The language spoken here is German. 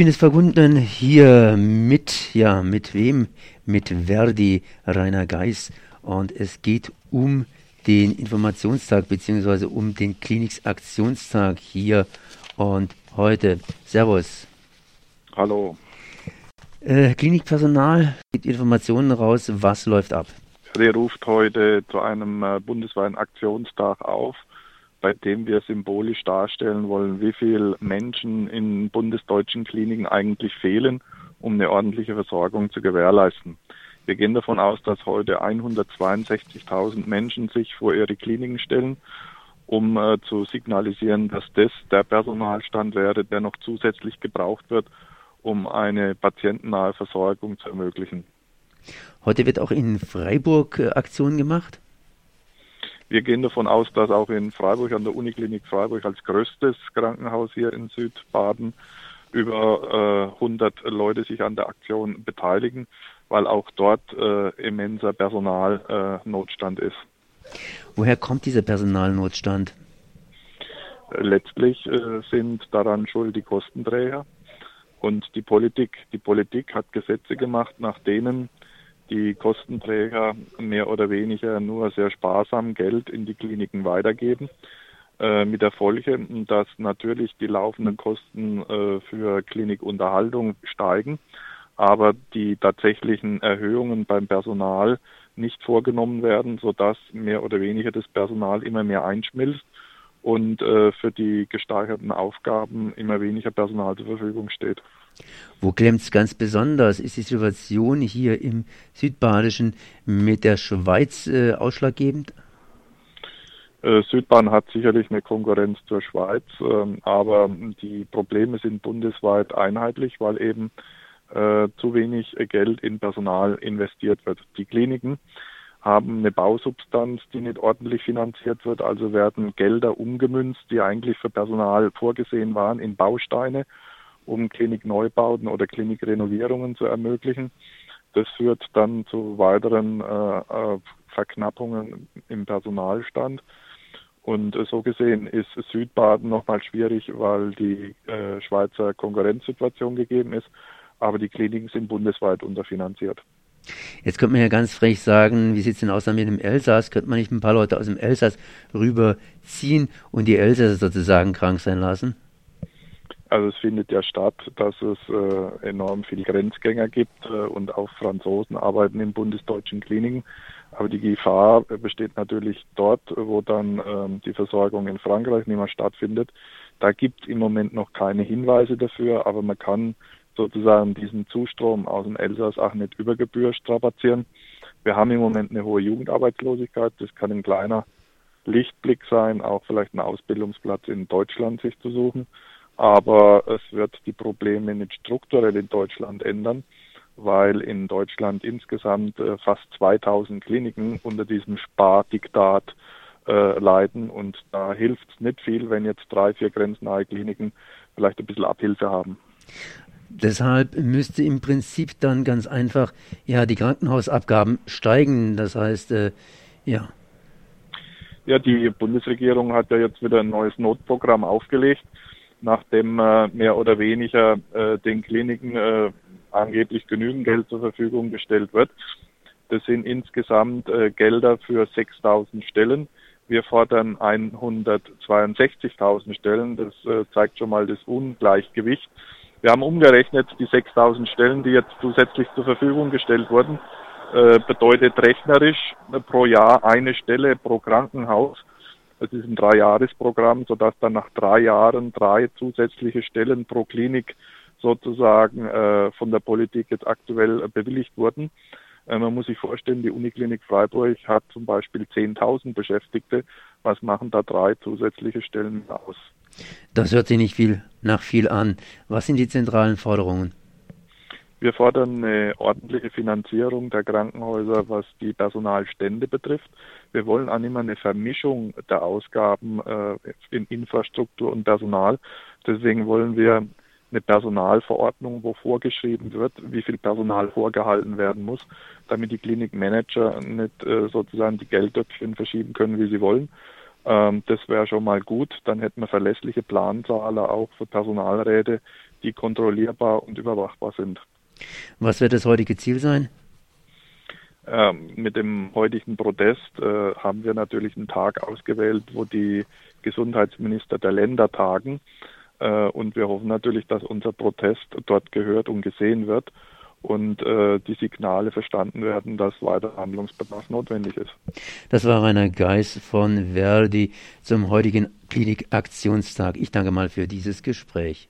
bin jetzt verbunden hier mit, ja, mit wem? Mit Verdi, Rainer Geis. Und es geht um den Informationstag bzw. um den Klinikaktionstag hier und heute. Servus. Hallo. Äh, Klinikpersonal gibt Informationen raus, was läuft ab. Der ruft heute zu einem äh, bundesweiten Aktionstag auf bei dem wir symbolisch darstellen wollen, wie viele Menschen in bundesdeutschen Kliniken eigentlich fehlen, um eine ordentliche Versorgung zu gewährleisten. Wir gehen davon aus, dass heute 162.000 Menschen sich vor ihre Kliniken stellen, um äh, zu signalisieren, dass das der Personalstand wäre, der noch zusätzlich gebraucht wird, um eine patientennahe Versorgung zu ermöglichen. Heute wird auch in Freiburg äh, Aktion gemacht? Wir gehen davon aus, dass auch in Freiburg, an der Uniklinik Freiburg als größtes Krankenhaus hier in Südbaden, über äh, 100 Leute sich an der Aktion beteiligen, weil auch dort äh, immenser Personalnotstand äh, ist. Woher kommt dieser Personalnotstand? Letztlich äh, sind daran schuld die Kostenträger und die Politik. Die Politik hat Gesetze gemacht, nach denen die Kostenträger mehr oder weniger nur sehr sparsam Geld in die Kliniken weitergeben. Äh, mit der Folge, dass natürlich die laufenden Kosten äh, für Klinikunterhaltung steigen, aber die tatsächlichen Erhöhungen beim Personal nicht vorgenommen werden, sodass mehr oder weniger das Personal immer mehr einschmilzt und äh, für die gesteigerten Aufgaben immer weniger Personal zur Verfügung steht. Wo klemmt es ganz besonders? Ist die Situation hier im Südbadischen mit der Schweiz äh, ausschlaggebend? Äh, Südbahn hat sicherlich eine Konkurrenz zur Schweiz, äh, aber die Probleme sind bundesweit einheitlich, weil eben äh, zu wenig Geld in Personal investiert wird. Die Kliniken haben eine Bausubstanz, die nicht ordentlich finanziert wird, also werden Gelder umgemünzt, die eigentlich für Personal vorgesehen waren, in Bausteine um Klinikneubauten oder Klinikrenovierungen zu ermöglichen. Das führt dann zu weiteren äh, äh, Verknappungen im Personalstand. Und äh, so gesehen ist Südbaden nochmal schwierig, weil die äh, Schweizer Konkurrenzsituation gegeben ist, aber die Kliniken sind bundesweit unterfinanziert. Jetzt könnte man ja ganz frech sagen, wie sieht es denn aus mit dem Elsass? Könnte man nicht ein paar Leute aus dem Elsass rüberziehen und die Elsässer sozusagen krank sein lassen? Also es findet ja statt, dass es äh, enorm viele Grenzgänger gibt äh, und auch Franzosen arbeiten in bundesdeutschen Kliniken. Aber die Gefahr besteht natürlich dort, wo dann ähm, die Versorgung in Frankreich nicht mehr stattfindet. Da gibt es im Moment noch keine Hinweise dafür, aber man kann sozusagen diesen Zustrom aus dem Elsass auch nicht über Gebühr strapazieren. Wir haben im Moment eine hohe Jugendarbeitslosigkeit. Das kann ein kleiner Lichtblick sein, auch vielleicht einen Ausbildungsplatz in Deutschland sich zu suchen aber es wird die Probleme nicht strukturell in Deutschland ändern, weil in Deutschland insgesamt äh, fast 2000 Kliniken unter diesem Spardiktat äh, leiden und da hilft es nicht viel, wenn jetzt drei, vier grenznahe Kliniken vielleicht ein bisschen Abhilfe haben. Deshalb müsste im Prinzip dann ganz einfach ja die Krankenhausabgaben steigen. Das heißt, äh, ja. Ja, die Bundesregierung hat ja jetzt wieder ein neues Notprogramm aufgelegt nachdem äh, mehr oder weniger äh, den Kliniken äh, angeblich genügend Geld zur Verfügung gestellt wird. Das sind insgesamt äh, Gelder für 6000 Stellen. Wir fordern 162.000 Stellen. Das äh, zeigt schon mal das Ungleichgewicht. Wir haben umgerechnet, die 6000 Stellen, die jetzt zusätzlich zur Verfügung gestellt wurden, äh, bedeutet rechnerisch pro Jahr eine Stelle pro Krankenhaus. Es ist ein Dreijahresprogramm, sodass dann nach drei Jahren drei zusätzliche Stellen pro Klinik sozusagen äh, von der Politik jetzt aktuell äh, bewilligt wurden. Äh, man muss sich vorstellen, die Uniklinik Freiburg hat zum Beispiel 10.000 Beschäftigte. Was machen da drei zusätzliche Stellen aus? Das hört sich nicht viel nach viel an. Was sind die zentralen Forderungen? Wir fordern eine ordentliche Finanzierung der Krankenhäuser, was die Personalstände betrifft. Wir wollen auch mehr eine Vermischung der Ausgaben äh, in Infrastruktur und Personal. Deswegen wollen wir eine Personalverordnung, wo vorgeschrieben wird, wie viel Personal vorgehalten werden muss, damit die Klinikmanager nicht äh, sozusagen die Geldtöpfchen verschieben können, wie sie wollen. Ähm, das wäre schon mal gut. Dann hätten wir verlässliche Planzahler auch für Personalräte, die kontrollierbar und überwachbar sind. Was wird das heutige Ziel sein? Ähm, mit dem heutigen Protest äh, haben wir natürlich einen Tag ausgewählt, wo die Gesundheitsminister der Länder tagen. Äh, und wir hoffen natürlich, dass unser Protest dort gehört und gesehen wird und äh, die Signale verstanden werden, dass weiter Handlungsbedarf notwendig ist. Das war Rainer Geis von Verdi zum heutigen Klinikaktionstag. Ich danke mal für dieses Gespräch.